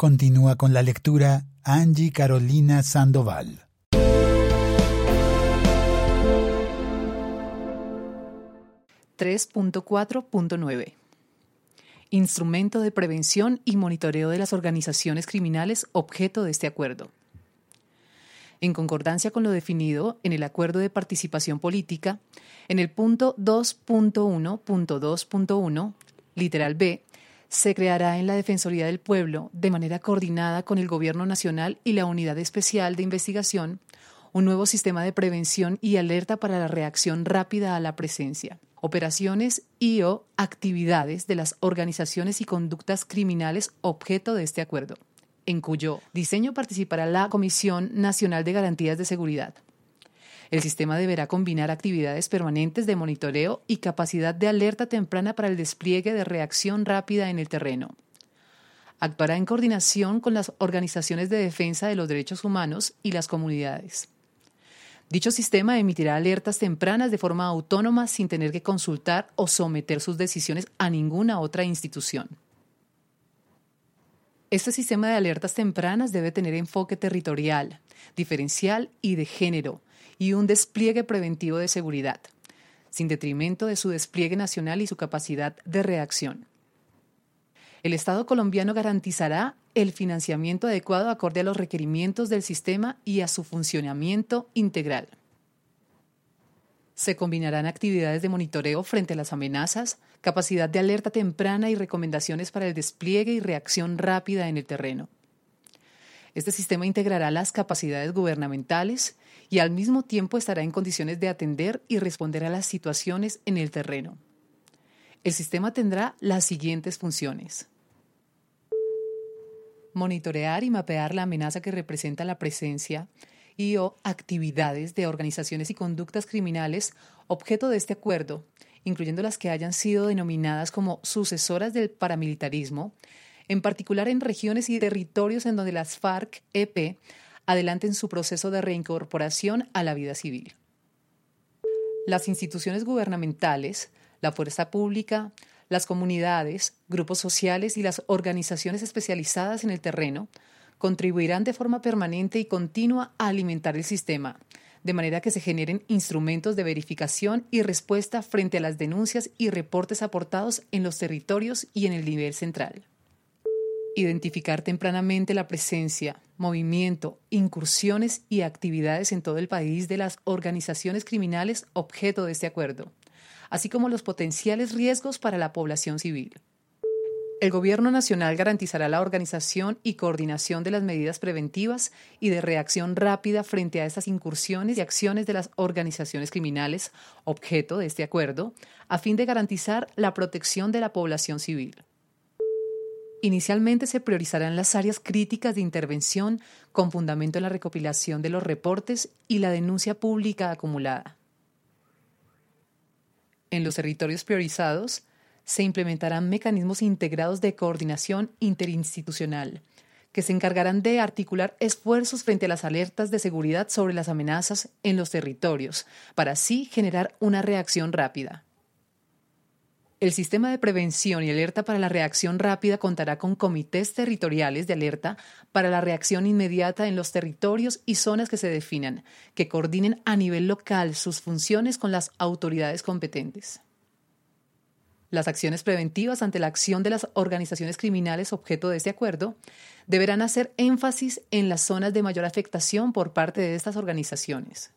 Continúa con la lectura Angie Carolina Sandoval. ...3.4.9 Instrumento de prevención y monitoreo de las organizaciones criminales objeto de este acuerdo. En concordancia con lo definido en el Acuerdo de Participación Política, en el punto 2.1.2.1, literal B, se creará en la Defensoría del Pueblo, de manera coordinada con el Gobierno Nacional y la Unidad Especial de Investigación, un nuevo sistema de prevención y alerta para la reacción rápida a la presencia, operaciones y o actividades de las organizaciones y conductas criminales objeto de este acuerdo, en cuyo diseño participará la Comisión Nacional de Garantías de Seguridad. El sistema deberá combinar actividades permanentes de monitoreo y capacidad de alerta temprana para el despliegue de reacción rápida en el terreno. Actuará en coordinación con las organizaciones de defensa de los derechos humanos y las comunidades. Dicho sistema emitirá alertas tempranas de forma autónoma sin tener que consultar o someter sus decisiones a ninguna otra institución. Este sistema de alertas tempranas debe tener enfoque territorial, diferencial y de género, y un despliegue preventivo de seguridad, sin detrimento de su despliegue nacional y su capacidad de reacción. El Estado colombiano garantizará el financiamiento adecuado acorde a los requerimientos del sistema y a su funcionamiento integral. Se combinarán actividades de monitoreo frente a las amenazas, capacidad de alerta temprana y recomendaciones para el despliegue y reacción rápida en el terreno. Este sistema integrará las capacidades gubernamentales y al mismo tiempo estará en condiciones de atender y responder a las situaciones en el terreno. El sistema tendrá las siguientes funciones. Monitorear y mapear la amenaza que representa la presencia y o actividades de organizaciones y conductas criminales objeto de este acuerdo, incluyendo las que hayan sido denominadas como sucesoras del paramilitarismo, en particular en regiones y territorios en donde las FARC-EP adelanten su proceso de reincorporación a la vida civil. Las instituciones gubernamentales, la fuerza pública, las comunidades, grupos sociales y las organizaciones especializadas en el terreno contribuirán de forma permanente y continua a alimentar el sistema, de manera que se generen instrumentos de verificación y respuesta frente a las denuncias y reportes aportados en los territorios y en el nivel central. Identificar tempranamente la presencia, movimiento, incursiones y actividades en todo el país de las organizaciones criminales objeto de este acuerdo, así como los potenciales riesgos para la población civil. El Gobierno Nacional garantizará la organización y coordinación de las medidas preventivas y de reacción rápida frente a estas incursiones y acciones de las organizaciones criminales objeto de este acuerdo, a fin de garantizar la protección de la población civil. Inicialmente se priorizarán las áreas críticas de intervención con fundamento en la recopilación de los reportes y la denuncia pública acumulada. En los territorios priorizados se implementarán mecanismos integrados de coordinación interinstitucional que se encargarán de articular esfuerzos frente a las alertas de seguridad sobre las amenazas en los territorios, para así generar una reacción rápida. El sistema de prevención y alerta para la reacción rápida contará con comités territoriales de alerta para la reacción inmediata en los territorios y zonas que se definan, que coordinen a nivel local sus funciones con las autoridades competentes. Las acciones preventivas ante la acción de las organizaciones criminales objeto de este acuerdo deberán hacer énfasis en las zonas de mayor afectación por parte de estas organizaciones.